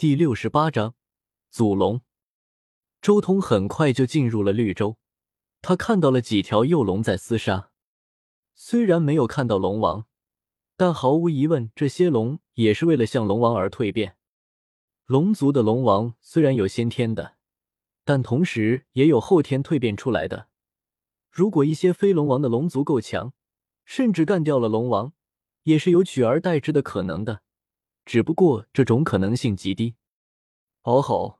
第六十八章祖龙。周通很快就进入了绿洲，他看到了几条幼龙在厮杀。虽然没有看到龙王，但毫无疑问，这些龙也是为了向龙王而蜕变。龙族的龙王虽然有先天的，但同时也有后天蜕变出来的。如果一些非龙王的龙族够强，甚至干掉了龙王，也是有取而代之的可能的。只不过这种可能性极低。哦吼！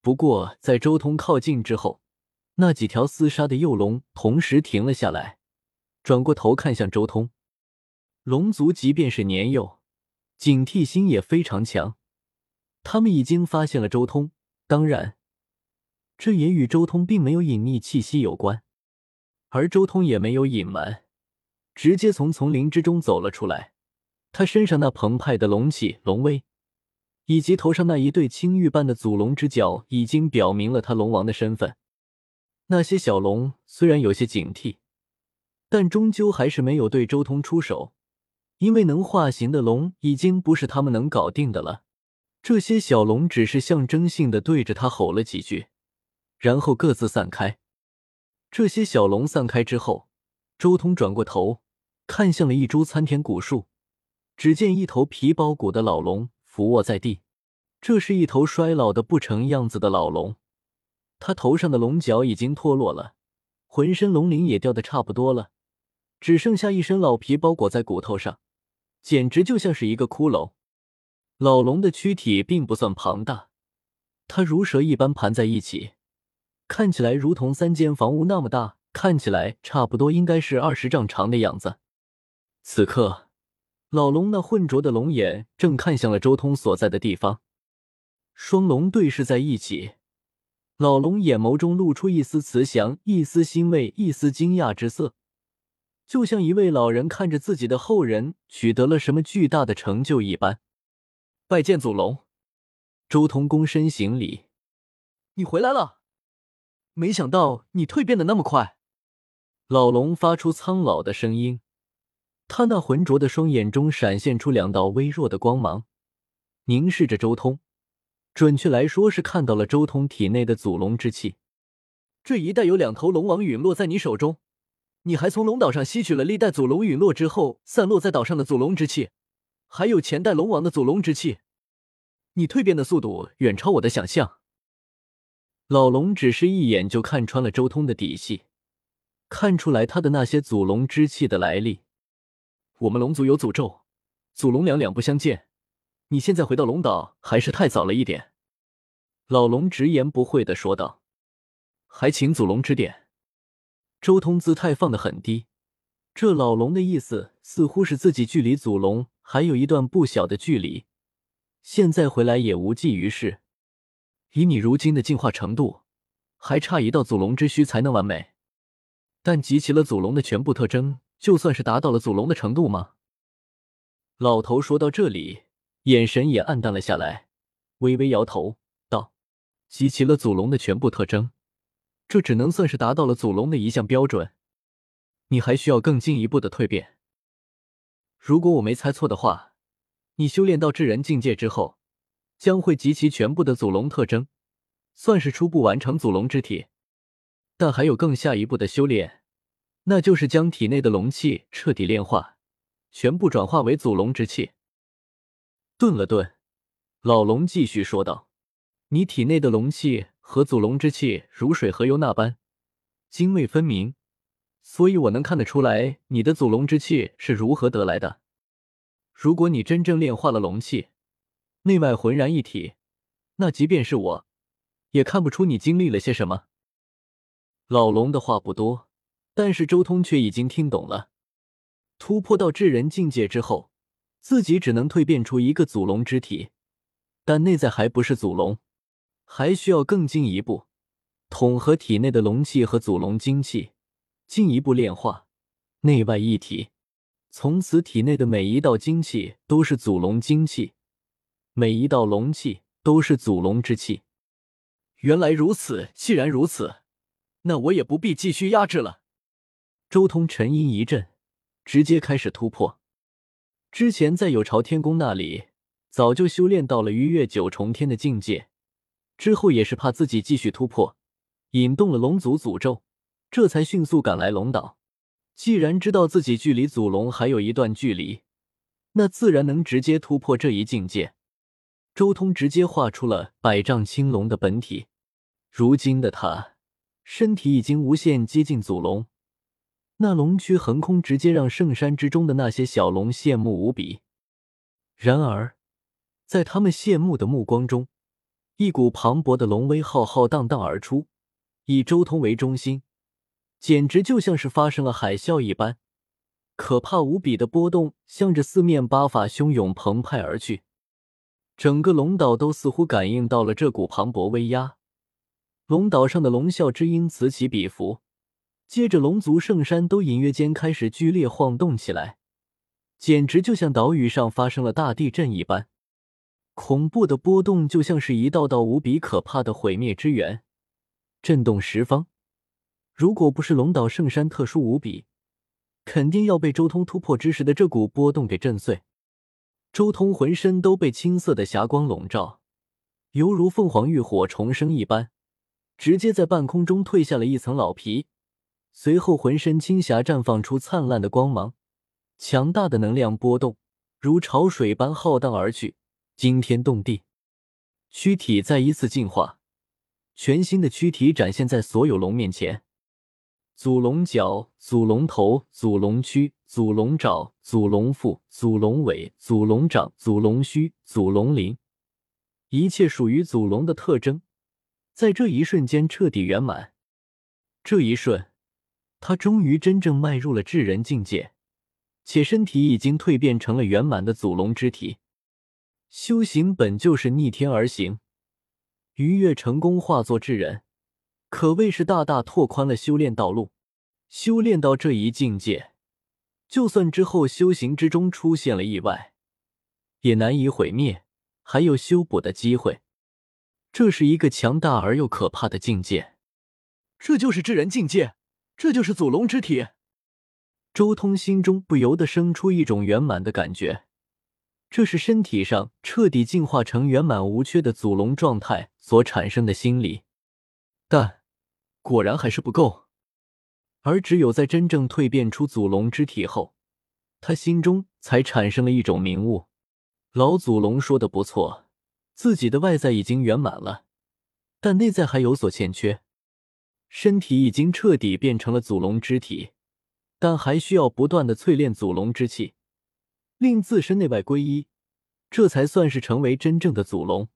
不过在周通靠近之后，那几条厮杀的幼龙同时停了下来，转过头看向周通。龙族即便是年幼，警惕心也非常强。他们已经发现了周通，当然，这也与周通并没有隐匿气息有关。而周通也没有隐瞒，直接从丛林之中走了出来。他身上那澎湃的龙气、龙威，以及头上那一对青玉般的祖龙之角，已经表明了他龙王的身份。那些小龙虽然有些警惕，但终究还是没有对周通出手，因为能化形的龙已经不是他们能搞定的了。这些小龙只是象征性的对着他吼了几句，然后各自散开。这些小龙散开之后，周通转过头，看向了一株参天古树。只见一头皮包骨的老龙伏卧在地，这是一头衰老的不成样子的老龙，它头上的龙角已经脱落了，浑身龙鳞也掉的差不多了，只剩下一身老皮包裹在骨头上，简直就像是一个骷髅。老龙的躯体并不算庞大，它如蛇一般盘在一起，看起来如同三间房屋那么大，看起来差不多应该是二十丈长的样子。此刻。老龙那浑浊的龙眼正看向了周通所在的地方，双龙对视在一起，老龙眼眸中露出一丝慈祥、一丝欣慰、一丝惊讶之色，就像一位老人看着自己的后人取得了什么巨大的成就一般。拜见祖龙，周通躬身行礼：“你回来了，没想到你蜕变的那么快。”老龙发出苍老的声音。他那浑浊的双眼中闪现出两道微弱的光芒，凝视着周通。准确来说，是看到了周通体内的祖龙之气。这一代有两头龙王陨落在你手中，你还从龙岛上吸取了历代祖龙陨落之后散落在岛上的祖龙之气，还有前代龙王的祖龙之气。你蜕变的速度远超我的想象。老龙只是一眼就看穿了周通的底细，看出来他的那些祖龙之气的来历。我们龙族有诅咒，祖龙两两不相见。你现在回到龙岛还是太早了一点。”老龙直言不讳的说道。“还请祖龙指点。”周通姿态放得很低，这老龙的意思似乎是自己距离祖龙还有一段不小的距离，现在回来也无济于事。以你如今的进化程度，还差一道祖龙之躯才能完美，但集齐了祖龙的全部特征。就算是达到了祖龙的程度吗？老头说到这里，眼神也暗淡了下来，微微摇头道：“集齐了祖龙的全部特征，这只能算是达到了祖龙的一项标准。你还需要更进一步的蜕变。如果我没猜错的话，你修炼到至人境界之后，将会集齐全部的祖龙特征，算是初步完成祖龙之体。但还有更下一步的修炼。”那就是将体内的龙气彻底炼化，全部转化为祖龙之气。顿了顿，老龙继续说道：“你体内的龙气和祖龙之气如水和油那般泾渭分明，所以我能看得出来你的祖龙之气是如何得来的。如果你真正炼化了龙气，内外浑然一体，那即便是我，也看不出你经历了些什么。”老龙的话不多。但是周通却已经听懂了，突破到至人境界之后，自己只能蜕变出一个祖龙之体，但内在还不是祖龙，还需要更进一步，统合体内的龙气和祖龙精气，进一步炼化，内外一体，从此体内的每一道精气都是祖龙精气，每一道龙气都是祖龙之气。原来如此，既然如此，那我也不必继续压制了。周通沉吟一阵，直接开始突破。之前在有朝天宫那里，早就修炼到了逾越九重天的境界，之后也是怕自己继续突破，引动了龙族诅咒，这才迅速赶来龙岛。既然知道自己距离祖龙还有一段距离，那自然能直接突破这一境界。周通直接画出了百丈青龙的本体，如今的他身体已经无限接近祖龙，那龙躯横空，直接让圣山之中的那些小龙羡慕无比。然而，在他们羡慕的目光中，一股磅礴的龙威浩浩荡荡而出，以周通为中心，简直就像是发生了海啸一般，可怕无比的波动向着四面八方汹涌澎湃而去。整个龙岛都似乎感应到了这股磅礴威压，龙岛上的龙啸之音此起彼伏，接着龙族圣山都隐约间开始剧烈晃动起来，简直就像岛屿上发生了大地震一般。恐怖的波动就像是一道道无比可怕的毁灭之源，震动十方。如果不是龙岛圣山特殊无比，肯定要被周通突破之时的这股波动给震碎。周通浑身都被青色的霞光笼罩，犹如凤凰浴火重生一般，直接在半空中褪下了一层老皮。随后，浑身青霞绽放出灿烂的光芒，强大的能量波动如潮水般浩荡而去，惊天动地。躯体再一次进化，全新的躯体展现在所有龙面前。祖龙角、祖龙头、祖龙躯、祖龙爪、祖龙腹、祖龙尾、祖龙掌、祖龙须、祖龙鳞，一切属于祖龙的特征，在这一瞬间彻底圆满。这一瞬，他终于真正迈入了至人境界，且身体已经蜕变成了圆满的祖龙之体。修行本就是逆天而行，逾越成功化作至人。可谓是大大拓宽了修炼道路。修炼到这一境界，就算之后修行之中出现了意外，也难以毁灭，还有修补的机会。这是一个强大而又可怕的境界。这就是至人境界，这就是祖龙之体。周通心中不由得生出一种圆满的感觉，这是身体上彻底进化成圆满无缺的祖龙状态所产生的心理。但。果然还是不够，而只有在真正蜕变出祖龙之体后，他心中才产生了一种明悟。老祖龙说的不错，自己的外在已经圆满了，但内在还有所欠缺。身体已经彻底变成了祖龙之体，但还需要不断的淬炼祖龙之气，令自身内外归一，这才算是成为真正的祖龙。